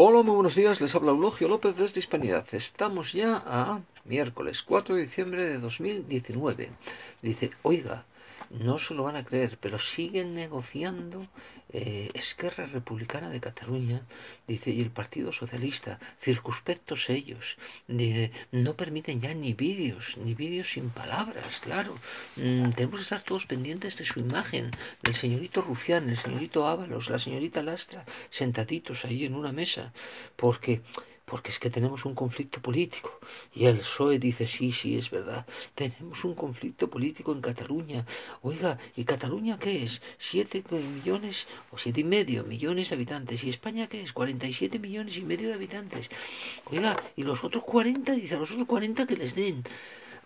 Hola, muy buenos días. Les habla Eulogio López desde Hispanidad. Estamos ya a miércoles 4 de diciembre de 2019. Dice, oiga, no se lo van a creer, pero siguen negociando eh, Esquerra Republicana de Cataluña, dice, y el Partido Socialista, circunspectos ellos, no permiten ya ni vídeos, ni vídeos sin palabras, claro. Mm, tenemos que estar todos pendientes de su imagen, del señorito Rufián, el señorito Ábalos, la señorita Lastra, sentaditos ahí en una mesa, porque porque es que tenemos un conflicto político. Y el PSOE dice, sí, sí, es verdad, tenemos un conflicto político en Cataluña. Oiga, ¿y Cataluña qué es? ¿Siete millones o siete y medio millones de habitantes? ¿Y España qué es? 47 millones y medio de habitantes. Oiga, ¿y los otros 40? Dice, a los otros 40 que les den.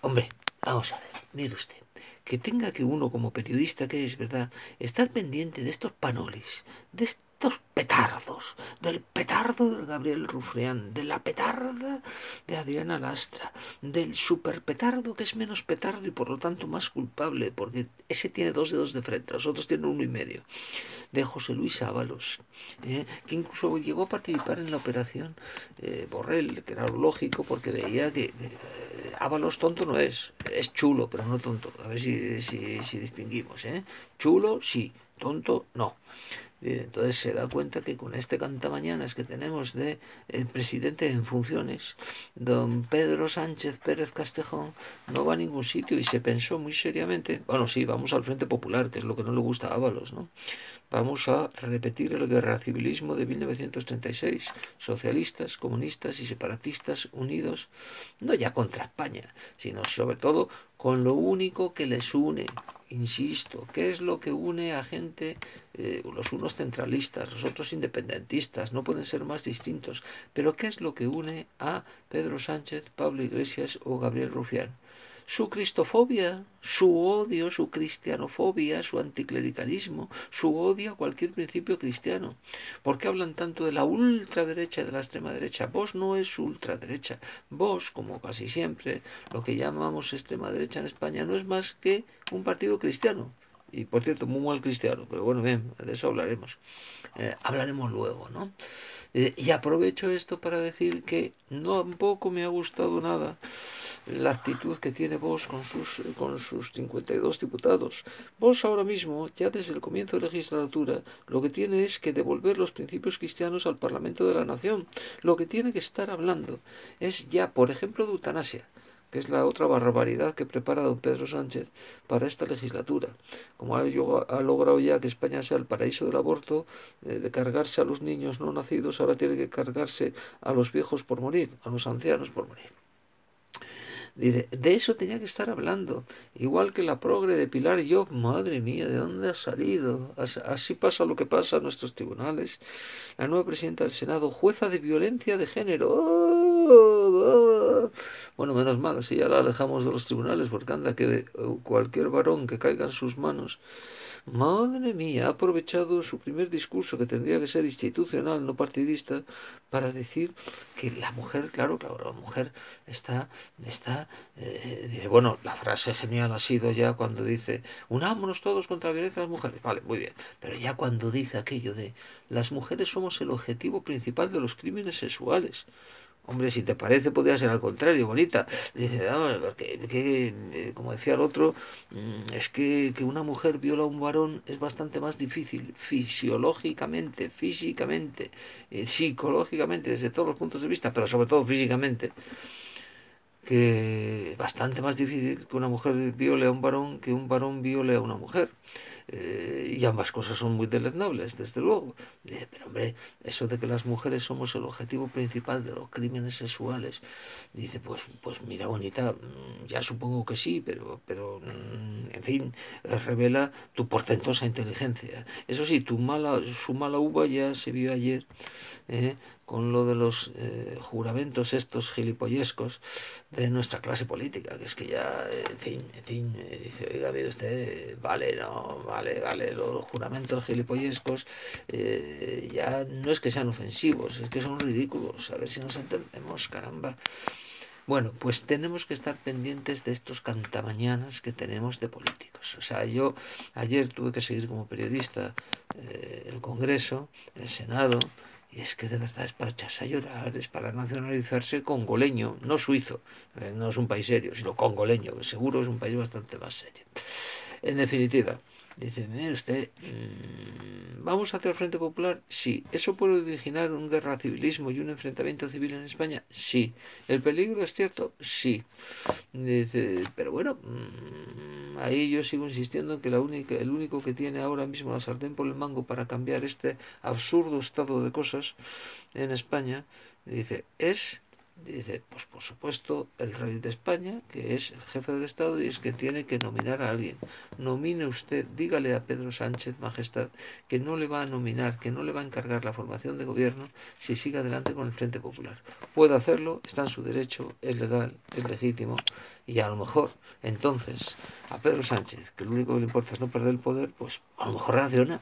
Hombre, vamos a ver, mire usted que tenga que uno como periodista que es verdad estar pendiente de estos panolis, de petardos, del petardo del Gabriel Rufreán, de la petarda de Adriana Lastra, del superpetardo que es menos petardo y por lo tanto más culpable, porque ese tiene dos dedos de frente, los otros tienen uno y medio, de José Luis Ábalos, ¿eh? que incluso llegó a participar en la operación eh, Borrell, que era lógico porque veía que... Eh, Ábalos tonto no es, es chulo, pero no tonto. A ver si, si, si distinguimos. ¿eh? Chulo, sí, tonto, no. Entonces se da cuenta que con este cantamañanas que tenemos de el presidente en funciones, don Pedro Sánchez Pérez Castejón, no va a ningún sitio y se pensó muy seriamente, bueno, sí, vamos al Frente Popular, que es lo que no le gusta a Ábalos, ¿no? Vamos a repetir el guerra civilismo de 1936, socialistas, comunistas y separatistas unidos, no ya contra España, sino sobre todo con lo único que les une, insisto, ¿qué es lo que une a gente, eh, los unos centralistas, los otros independentistas, no pueden ser más distintos, pero qué es lo que une a Pedro Sánchez, Pablo Iglesias o Gabriel Rufián? Su cristofobia, su odio, su cristianofobia, su anticlericalismo, su odio a cualquier principio cristiano. ¿Por qué hablan tanto de la ultraderecha y de la extrema derecha? Vos no es ultraderecha. Vos, como casi siempre, lo que llamamos extrema derecha en España no es más que un partido cristiano. Y por cierto, muy mal cristiano, pero bueno, bien, de eso hablaremos. Eh, hablaremos luego, ¿no? Eh, y aprovecho esto para decir que no tampoco me ha gustado nada la actitud que tiene vos con sus, con sus 52 diputados. Vos ahora mismo, ya desde el comienzo de la legislatura, lo que tiene es que devolver los principios cristianos al Parlamento de la Nación. Lo que tiene que estar hablando es ya, por ejemplo, de eutanasia que es la otra barbaridad que prepara don Pedro Sánchez para esta legislatura. Como ha, logrado ya que España sea el paraíso del aborto, eh, de cargarse a los niños no nacidos, ahora tiene que cargarse a los viejos por morir, a los ancianos por morir de eso tenía que estar hablando. Igual que la progre de Pilar yo, madre mía, ¿de dónde ha salido? Así pasa lo que pasa en nuestros tribunales. La nueva presidenta del Senado, jueza de violencia de género. ¡Oh! Bueno, menos mal, así ya la alejamos de los tribunales, porque anda que cualquier varón que caiga en sus manos Madre mía, ha aprovechado su primer discurso, que tendría que ser institucional, no partidista, para decir que la mujer, claro, claro, la mujer está, está, eh, bueno, la frase genial ha sido ya cuando dice, unámonos todos contra la violencia de las mujeres, vale, muy bien, pero ya cuando dice aquello de, las mujeres somos el objetivo principal de los crímenes sexuales, Hombre, si te parece, podría ser al contrario, bonita. Dice, porque, eh, como decía el otro, mm, es que, que una mujer viola a un varón es bastante más difícil, fisiológicamente, físicamente, eh, psicológicamente, desde todos los puntos de vista, pero sobre todo físicamente, que bastante más difícil que una mujer viole a un varón que un varón viole a una mujer. Eh, y ambas cosas son muy deleznables, desde luego. pero hombre, eso de que las mujeres somos el objetivo principal de los crímenes sexuales, dice, pues, pues mira, bonita, mm, ya supongo que sí, pero, pero mm, en fin, revela tu portentosa inteligencia. Eso sí, tu mala, su mala uva ya se vio ayer. ¿eh? Con lo de los eh, juramentos estos gilipollescos de nuestra clase política, que es que ya, en fin, en fin, eh, dice, oiga, mire usted, vale, no, vale, vale, los juramentos gilipollescos eh, ya no es que sean ofensivos, es que son ridículos, a ver si nos entendemos, caramba. Bueno, pues tenemos que estar pendientes de estos cantamañanas que tenemos de políticos. O sea, yo ayer tuve que seguir como periodista el Congreso, el Senado, Y es que de verdad es para echarse a llorar, es para nacionalizarse congoleño, no suizo, eh, no es un país serio, sino congoleño, que seguro es un país bastante más serio. En definitiva, Dice, mire usted, mm, ¿vamos hacia el Frente Popular? Sí. ¿Eso puede originar un guerra civilismo y un enfrentamiento civil en España? Sí. ¿El peligro es cierto? Sí. Dice, pero bueno, mm, ahí yo sigo insistiendo en que la única, el único que tiene ahora mismo la sartén por el mango para cambiar este absurdo estado de cosas en España, dice, es dice, pues por supuesto, el rey de España, que es el jefe del Estado y es que tiene que nominar a alguien. Nomine usted, dígale a Pedro Sánchez, Majestad, que no le va a nominar, que no le va a encargar la formación de gobierno si sigue adelante con el Frente Popular. Puede hacerlo, está en su derecho, es legal, es legítimo, y a lo mejor, entonces, a Pedro Sánchez, que lo único que le importa es no perder el poder, pues a lo mejor reacciona